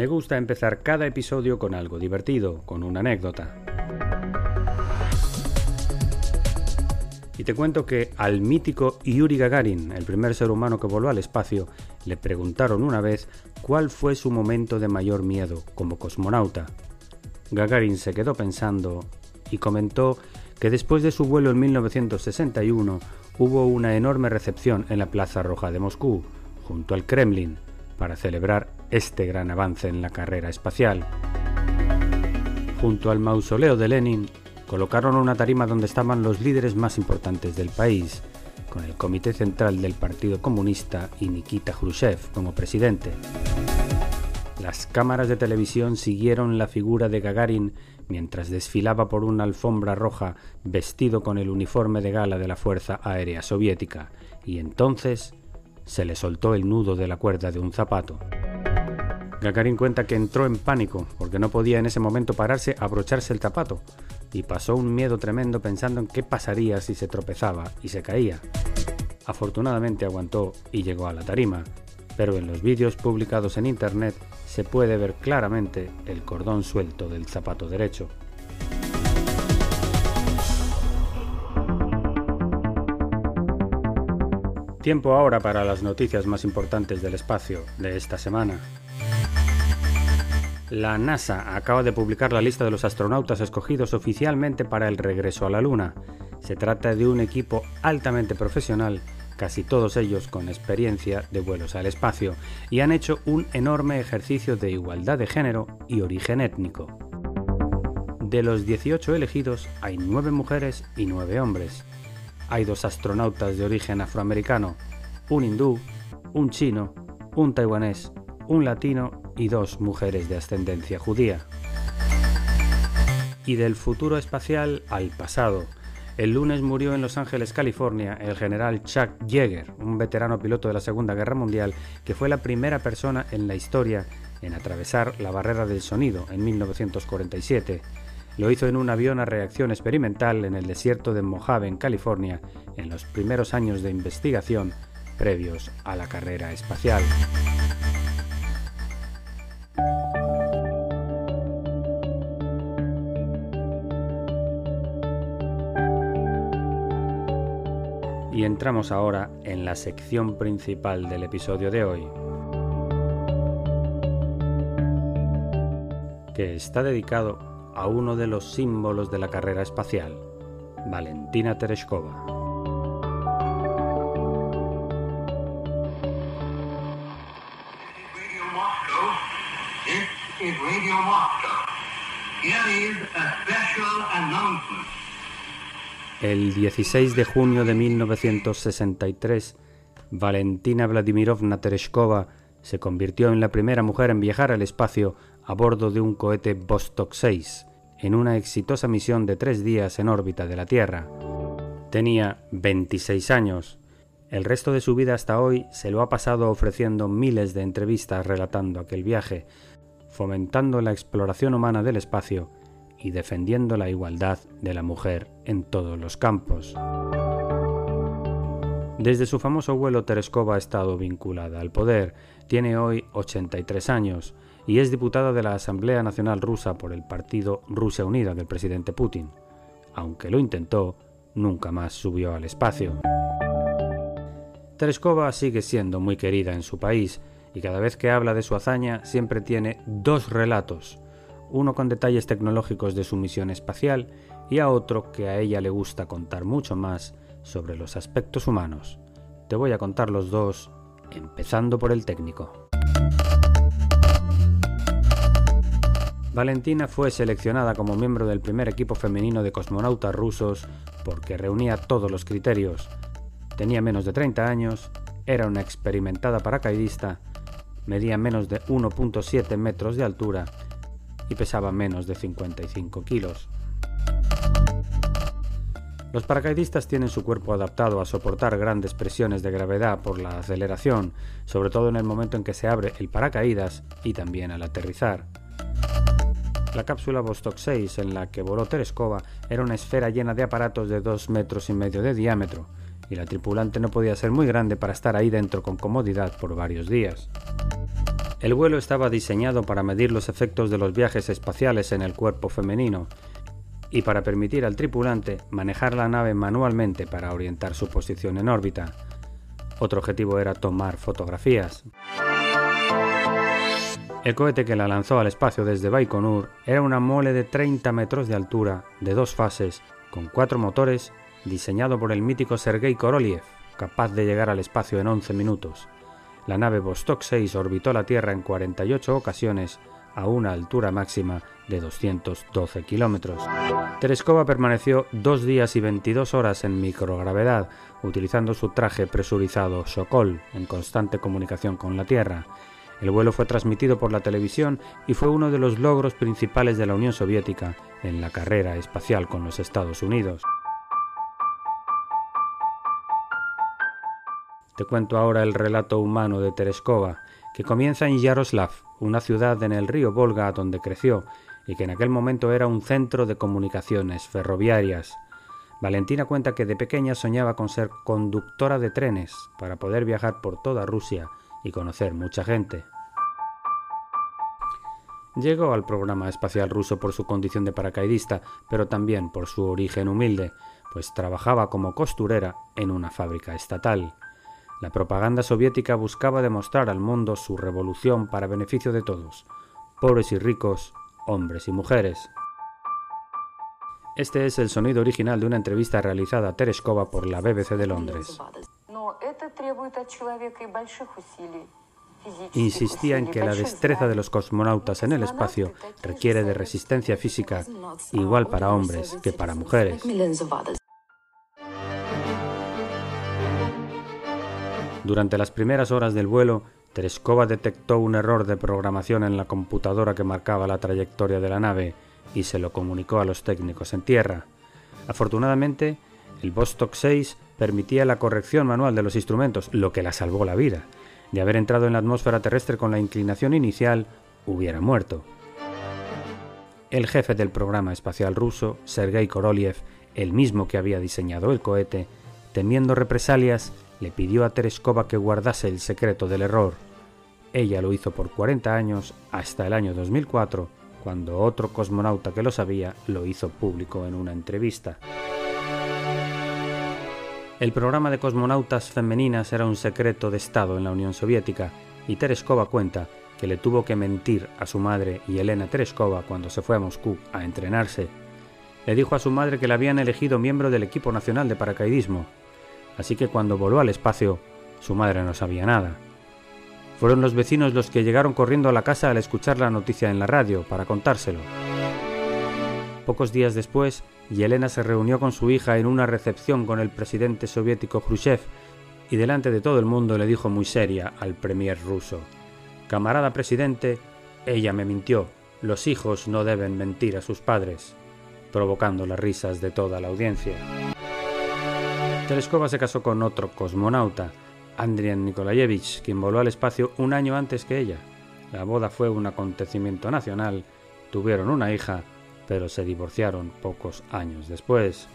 Me gusta empezar cada episodio con algo divertido, con una anécdota. Y te cuento que al mítico Yuri Gagarin, el primer ser humano que voló al espacio, le preguntaron una vez cuál fue su momento de mayor miedo como cosmonauta. Gagarin se quedó pensando y comentó que después de su vuelo en 1961 hubo una enorme recepción en la Plaza Roja de Moscú, junto al Kremlin, para celebrar este gran avance en la carrera espacial. Junto al mausoleo de Lenin, colocaron una tarima donde estaban los líderes más importantes del país, con el Comité Central del Partido Comunista y Nikita Khrushchev como presidente. Las cámaras de televisión siguieron la figura de Gagarin mientras desfilaba por una alfombra roja vestido con el uniforme de gala de la Fuerza Aérea Soviética, y entonces se le soltó el nudo de la cuerda de un zapato. Gagarin cuenta que entró en pánico porque no podía en ese momento pararse a abrocharse el zapato y pasó un miedo tremendo pensando en qué pasaría si se tropezaba y se caía. Afortunadamente aguantó y llegó a la tarima, pero en los vídeos publicados en internet se puede ver claramente el cordón suelto del zapato derecho. Tiempo ahora para las noticias más importantes del espacio de esta semana. La NASA acaba de publicar la lista de los astronautas escogidos oficialmente para el regreso a la Luna. Se trata de un equipo altamente profesional, casi todos ellos con experiencia de vuelos al espacio, y han hecho un enorme ejercicio de igualdad de género y origen étnico. De los 18 elegidos hay 9 mujeres y 9 hombres, hay dos astronautas de origen afroamericano, un hindú, un chino, un taiwanés, un latino y dos mujeres de ascendencia judía. Y del futuro espacial al pasado. El lunes murió en Los Ángeles, California, el general Chuck Yeager, un veterano piloto de la Segunda Guerra Mundial que fue la primera persona en la historia en atravesar la barrera del sonido en 1947 lo hizo en un avión a reacción experimental en el desierto de Mojave, en California, en los primeros años de investigación previos a la carrera espacial. Y entramos ahora en la sección principal del episodio de hoy, que está dedicado a uno de los símbolos de la carrera espacial, Valentina Tereshkova. El 16 de junio de 1963, Valentina Vladimirovna Tereshkova se convirtió en la primera mujer en viajar al espacio a bordo de un cohete Vostok 6, en una exitosa misión de tres días en órbita de la Tierra. Tenía 26 años. El resto de su vida hasta hoy se lo ha pasado ofreciendo miles de entrevistas relatando aquel viaje, fomentando la exploración humana del espacio y defendiendo la igualdad de la mujer en todos los campos. Desde su famoso vuelo Tereskova ha estado vinculada al poder, tiene hoy 83 años y es diputada de la Asamblea Nacional Rusa por el partido Rusia Unida del presidente Putin. Aunque lo intentó, nunca más subió al espacio. Tereskova sigue siendo muy querida en su país y cada vez que habla de su hazaña siempre tiene dos relatos, uno con detalles tecnológicos de su misión espacial y a otro que a ella le gusta contar mucho más sobre los aspectos humanos. Te voy a contar los dos, empezando por el técnico. Valentina fue seleccionada como miembro del primer equipo femenino de cosmonautas rusos porque reunía todos los criterios, Tenía menos de 30 años, era una experimentada paracaidista, medía menos de 1.7 metros de altura y pesaba menos de 55 kilos. Los paracaidistas tienen su cuerpo adaptado a soportar grandes presiones de gravedad por la aceleración, sobre todo en el momento en que se abre el paracaídas y también al aterrizar. La cápsula Vostok 6 en la que voló Tereskova era una esfera llena de aparatos de 2 metros y medio de diámetro, y la tripulante no podía ser muy grande para estar ahí dentro con comodidad por varios días. El vuelo estaba diseñado para medir los efectos de los viajes espaciales en el cuerpo femenino y para permitir al tripulante manejar la nave manualmente para orientar su posición en órbita. Otro objetivo era tomar fotografías. El cohete que la lanzó al espacio desde Baikonur era una mole de 30 metros de altura, de dos fases, con cuatro motores diseñado por el mítico Sergei Korolev, capaz de llegar al espacio en 11 minutos. La nave Vostok 6 orbitó la Tierra en 48 ocasiones a una altura máxima de 212 kilómetros. Tereskova permaneció dos días y 22 horas en microgravedad, utilizando su traje presurizado Sokol en constante comunicación con la Tierra. El vuelo fue transmitido por la televisión y fue uno de los logros principales de la Unión Soviética en la carrera espacial con los Estados Unidos. Te cuento ahora el relato humano de Tereskova, que comienza en Yaroslav, una ciudad en el río Volga donde creció y que en aquel momento era un centro de comunicaciones ferroviarias. Valentina cuenta que de pequeña soñaba con ser conductora de trenes para poder viajar por toda Rusia y conocer mucha gente. Llegó al programa espacial ruso por su condición de paracaidista, pero también por su origen humilde, pues trabajaba como costurera en una fábrica estatal. La propaganda soviética buscaba demostrar al mundo su revolución para beneficio de todos, pobres y ricos, hombres y mujeres. Este es el sonido original de una entrevista realizada a Tereskova por la BBC de Londres. Insistía en que la destreza de los cosmonautas en el espacio requiere de resistencia física igual para hombres que para mujeres. Durante las primeras horas del vuelo, Tereskova detectó un error de programación en la computadora que marcaba la trayectoria de la nave y se lo comunicó a los técnicos en tierra. Afortunadamente, el Vostok 6 permitía la corrección manual de los instrumentos, lo que la salvó la vida. De haber entrado en la atmósfera terrestre con la inclinación inicial, hubiera muerto. El jefe del programa espacial ruso, Sergei Korolev, el mismo que había diseñado el cohete, temiendo represalias, le pidió a Tereskova que guardase el secreto del error. Ella lo hizo por 40 años hasta el año 2004, cuando otro cosmonauta que lo sabía lo hizo público en una entrevista. El programa de cosmonautas femeninas era un secreto de Estado en la Unión Soviética y Tereskova cuenta que le tuvo que mentir a su madre y Elena Tereskova cuando se fue a Moscú a entrenarse. Le dijo a su madre que la habían elegido miembro del equipo nacional de paracaidismo así que cuando voló al espacio, su madre no sabía nada. Fueron los vecinos los que llegaron corriendo a la casa al escuchar la noticia en la radio para contárselo. Pocos días después, Yelena se reunió con su hija en una recepción con el presidente soviético Khrushchev y delante de todo el mundo le dijo muy seria al premier ruso, Camarada presidente, ella me mintió, los hijos no deben mentir a sus padres, provocando las risas de toda la audiencia. Tereskova se casó con otro cosmonauta, Andrian Nikolayevich, quien voló al espacio un año antes que ella. La boda fue un acontecimiento nacional, tuvieron una hija, pero se divorciaron pocos años después.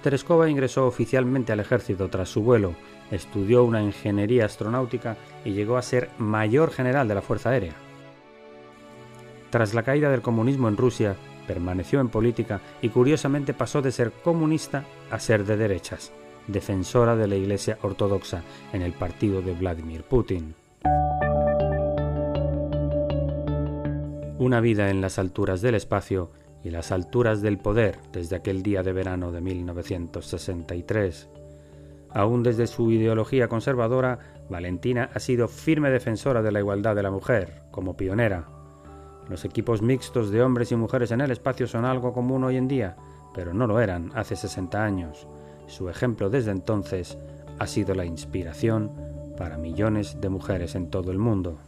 Tereskova ingresó oficialmente al ejército tras su vuelo, estudió una ingeniería astronáutica y llegó a ser mayor general de la Fuerza Aérea. Tras la caída del comunismo en Rusia, permaneció en política y curiosamente pasó de ser comunista a ser de derechas, defensora de la Iglesia Ortodoxa en el partido de Vladimir Putin. Una vida en las alturas del espacio y las alturas del poder desde aquel día de verano de 1963. Aún desde su ideología conservadora, Valentina ha sido firme defensora de la igualdad de la mujer, como pionera. Los equipos mixtos de hombres y mujeres en el espacio son algo común hoy en día, pero no lo eran hace 60 años. Su ejemplo desde entonces ha sido la inspiración para millones de mujeres en todo el mundo.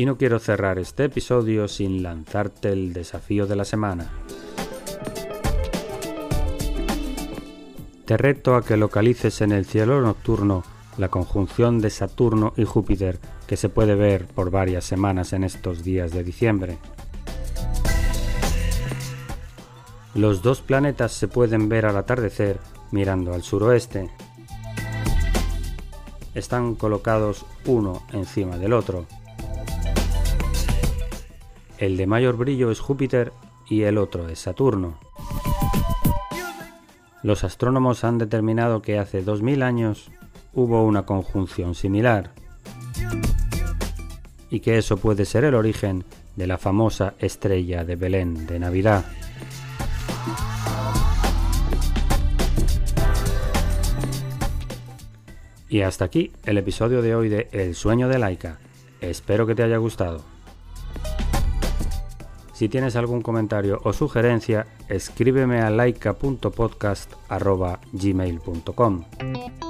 Y no quiero cerrar este episodio sin lanzarte el desafío de la semana. Te reto a que localices en el cielo nocturno la conjunción de Saturno y Júpiter que se puede ver por varias semanas en estos días de diciembre. Los dos planetas se pueden ver al atardecer mirando al suroeste. Están colocados uno encima del otro el de mayor brillo es Júpiter y el otro es Saturno. Los astrónomos han determinado que hace 2000 años hubo una conjunción similar y que eso puede ser el origen de la famosa estrella de Belén de Navidad. Y hasta aquí el episodio de hoy de El sueño de Laika. Espero que te haya gustado. Si tienes algún comentario o sugerencia, escríbeme a laika.podcast.gmail.com.